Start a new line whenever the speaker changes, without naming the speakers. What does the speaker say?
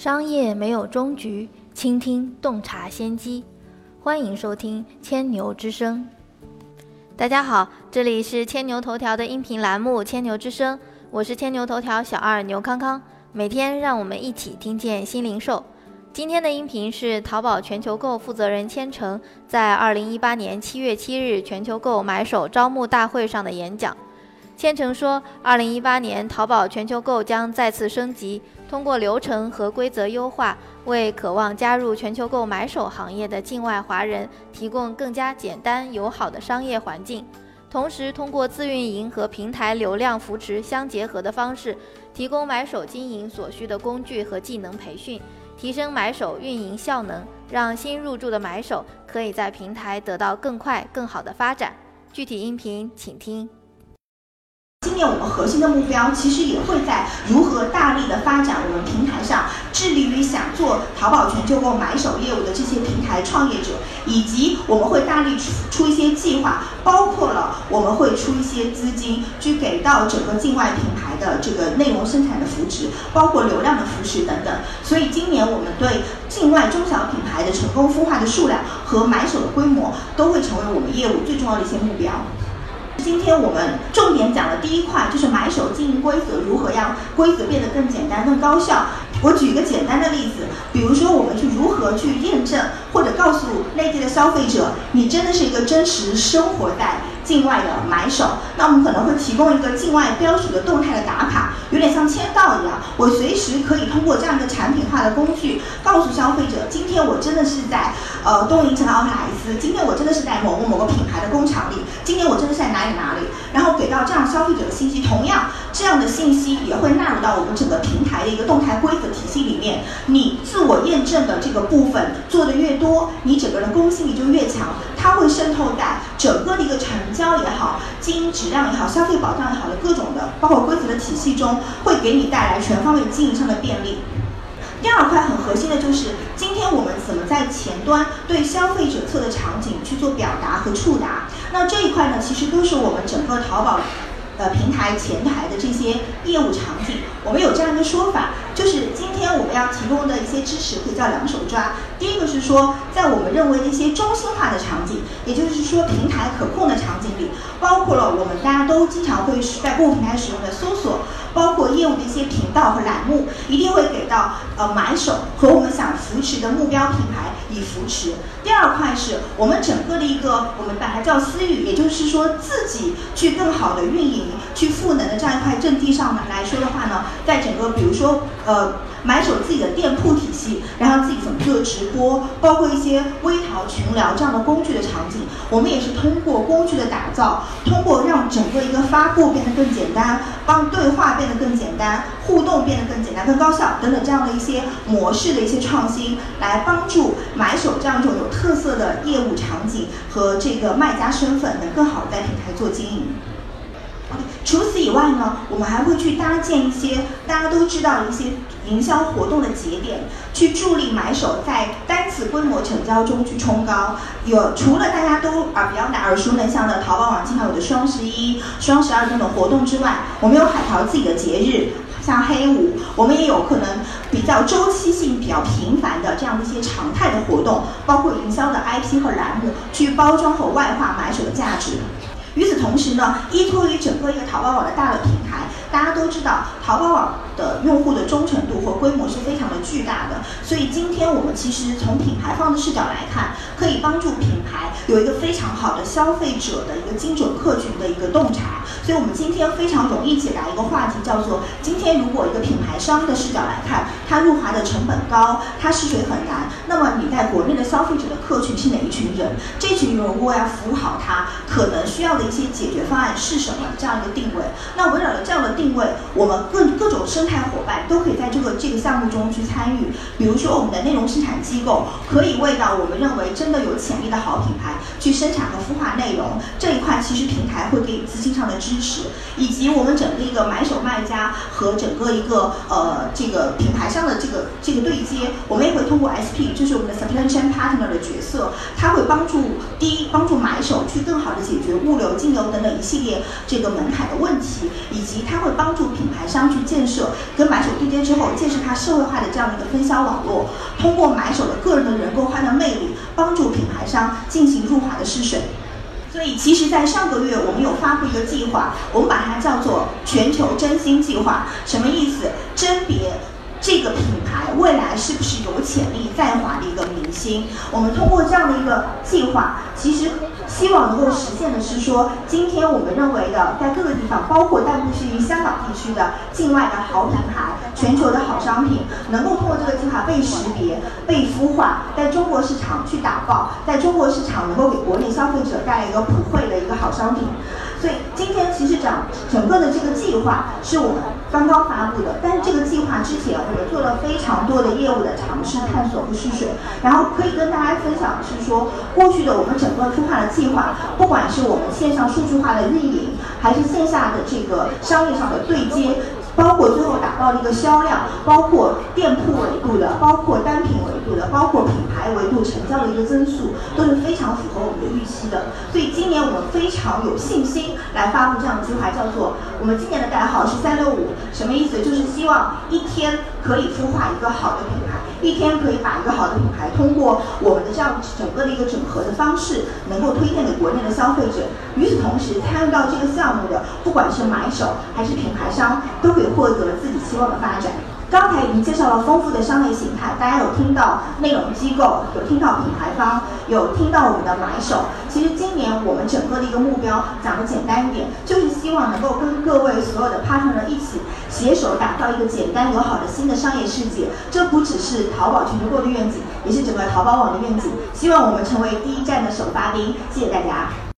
商业没有终局，倾听洞察先机。欢迎收听千牛之声。大家好，这里是千牛头条的音频栏目《千牛之声》，我是千牛头条小二牛康康。每天让我们一起听见新零售。今天的音频是淘宝全球购负责人千成在二零一八年七月七日全球购买手招募大会上的演讲。千成说，二零一八年淘宝全球购将再次升级，通过流程和规则优化，为渴望加入全球购买手行业的境外华人提供更加简单友好的商业环境。同时，通过自运营和平台流量扶持相结合的方式，提供买手经营所需的工具和技能培训，提升买手运营效能，让新入驻的买手可以在平台得到更快、更好的发展。具体音频请听。
今年我们核心的目标其实也会在如何大力的发展我们平台上致力于想做淘宝全球购买手业务的这些平台创业者，以及我们会大力出出一些计划，包括了我们会出一些资金去给到整个境外品牌的这个内容生产的扶持，包括流量的扶持等等。所以今年我们对境外中小品牌的成功孵化的数量和买手的规模，都会成为我们业务最重要的一些目标。今天我们重点讲的第一块就是买手经营规则如何让规则变得更简单、更高效。我举一个简单的例子，比如说我们去如何去验证或者告诉内地的消费者，你真的是一个真实生活在境外的买手。那我们可能会提供一个境外标识的动态的打卡，有点像签到一样，我随时可以通过这样一个产品化的工具，告诉消费者，今天我真的是在呃东营城的奥特莱斯，今天我真的是在某某某个品牌的工厂里，今天我真的是在哪里哪里，然后给到这样消费者的信息。同样，这样的信息也会纳入到我们整个平台的一个动态规则。体系里面，你自我验证的这个部分做的越多，你整个人公信力就越强，它会渗透在整个的一个成交也经营质量也好、消费保障也好的各种的，包括规则的体系中，会给你带来全方位经营上的便利。第二块很核心的就是，今天我们怎么在前端对消费者侧的场景去做表达和触达？那这一块呢，其实都是我们整个淘宝。呃，平台前台的这些业务场景，我们有这样一个说法，就是今天我们要提供的一些支持可以叫两手抓。第一个是说，在我们认为的一些中心化的场景，也就是说平台可控的场景里，包括了我们大家都经常会在购物平台使用的搜索，包括业务的一些频道和栏目，一定会给到呃买手和我们想扶持的目标品牌以扶持。第二块是我们整个的一个，我们把它叫私域，也就是说自己去更好的运营。去赋能的这样一块阵地上呢来说的话呢，在整个比如说呃买手自己的店铺体系，然后自己怎么做直播，包括一些微淘群聊这样的工具的场景，我们也是通过工具的打造，通过让整个一个发布变得更简单，帮对话变得更简单，互动变得更简单、更高效等等这样的一些模式的一些创新，来帮助买手这样一种有特色的业务场景和这个卖家身份能更好的在平台做经营。除此以外呢，我们还会去搭建一些大家都知道的一些营销活动的节点，去助力买手在单次规模成交中去冲高。有除了大家都耳比较耳熟能详的淘宝网经常有的双十一、双十二等等活动之外，我们有海淘自己的节日，像黑五，我们也有可能比较周期性比较频繁的这样的一些常态的活动，包括营销的 IP 和栏目，去包装和外化买手的价值。与此同时呢，依托于整个一个淘宝网的大的平台，大家都知道淘宝网的用户的忠诚度和规模是非常的巨大的，所以今天我们其实从品牌方的视角来看，可以帮助品牌有一个非常好的消费者的一个精准客群的一个洞察。所以我们今天非常容易解答一个话题，叫做今天如果一个品牌商的视角来看，它入华的成本高，它试水很难，那么你在国内的消费者的客群是哪一群人？这群人如果要服务好它，可能需要的。一些解决方案是什么？这样一个定位。那围绕着这样的定位，我们各各种生态伙伴都可以在这个这个项目中去参与。比如说，我们的内容生产机构可以为到我们认为真的有潜力的好品牌去生产和孵化内容。这一块其实平台会给予资金上的支持，以及我们整个一个买手卖家和整个一个呃这个品牌商的这个这个对接，我们也会通过 SP，就是我们的 supply chain partner 的角色，它会帮助第一帮助买手去更好的解决物流。金流等等一系列这个门槛的问题，以及它会帮助品牌商去建设跟买手对接之后建设它社会化的这样的一个分销网络，通过买手的个人的人购化的魅力，帮助品牌商进行入华的试水。所以，其实，在上个月，我们有发布一个计划，我们把它叫做全球真心计划。什么意思？甄别。这个品牌未来是不是有潜力在华的一个明星？我们通过这样的一个计划，其实希望能够实现的是说，今天我们认为的，在各个地方，包括但不限于香港地区的境外的好品牌、全球的好商品，能够通过这个计划被识别、被孵化，在中国市场去打爆，在中国市场能够给国内消费者带来一个普惠的一个好商品。所以今天其实讲整个的这个计划是我们刚刚发布的，但是这个计划之前我们做了非常多的业务的尝试、探索和试水，然后可以跟大家分享的是说，过去的我们整个孵化的计划，不管是我们线上数据化的运营，还是线下的这个商业上的对接。包括最后打造的一个销量，包括店铺维度的，包括的一个增速，都是非常符合我们的预期的。所以今年我们非常有信心来发布这样的计划，叫做我们今年的代号是三六五，什么意思？就是希望一天可以孵化一个好的品牌，一天可以把一个好的品牌通过我们的这样整个的一个整合的方式，能够推荐给国内的消费者。与此同时，参与到这个项目的，不管是买手还是品牌商，都可以获得自己期望的发展。刚才已经介绍了丰富的商业形态，大家有听到内容机构，有听到品牌方，有听到我们的买手。其实今年我们整个的一个目标讲的简单一点，就是希望能够跟各位所有的 partner 一起携手打造一个简单友好的新的商业世界。这不只是淘宝全球购的愿景，也是整个淘宝网的愿景。希望我们成为第一站的首发兵。谢谢大家。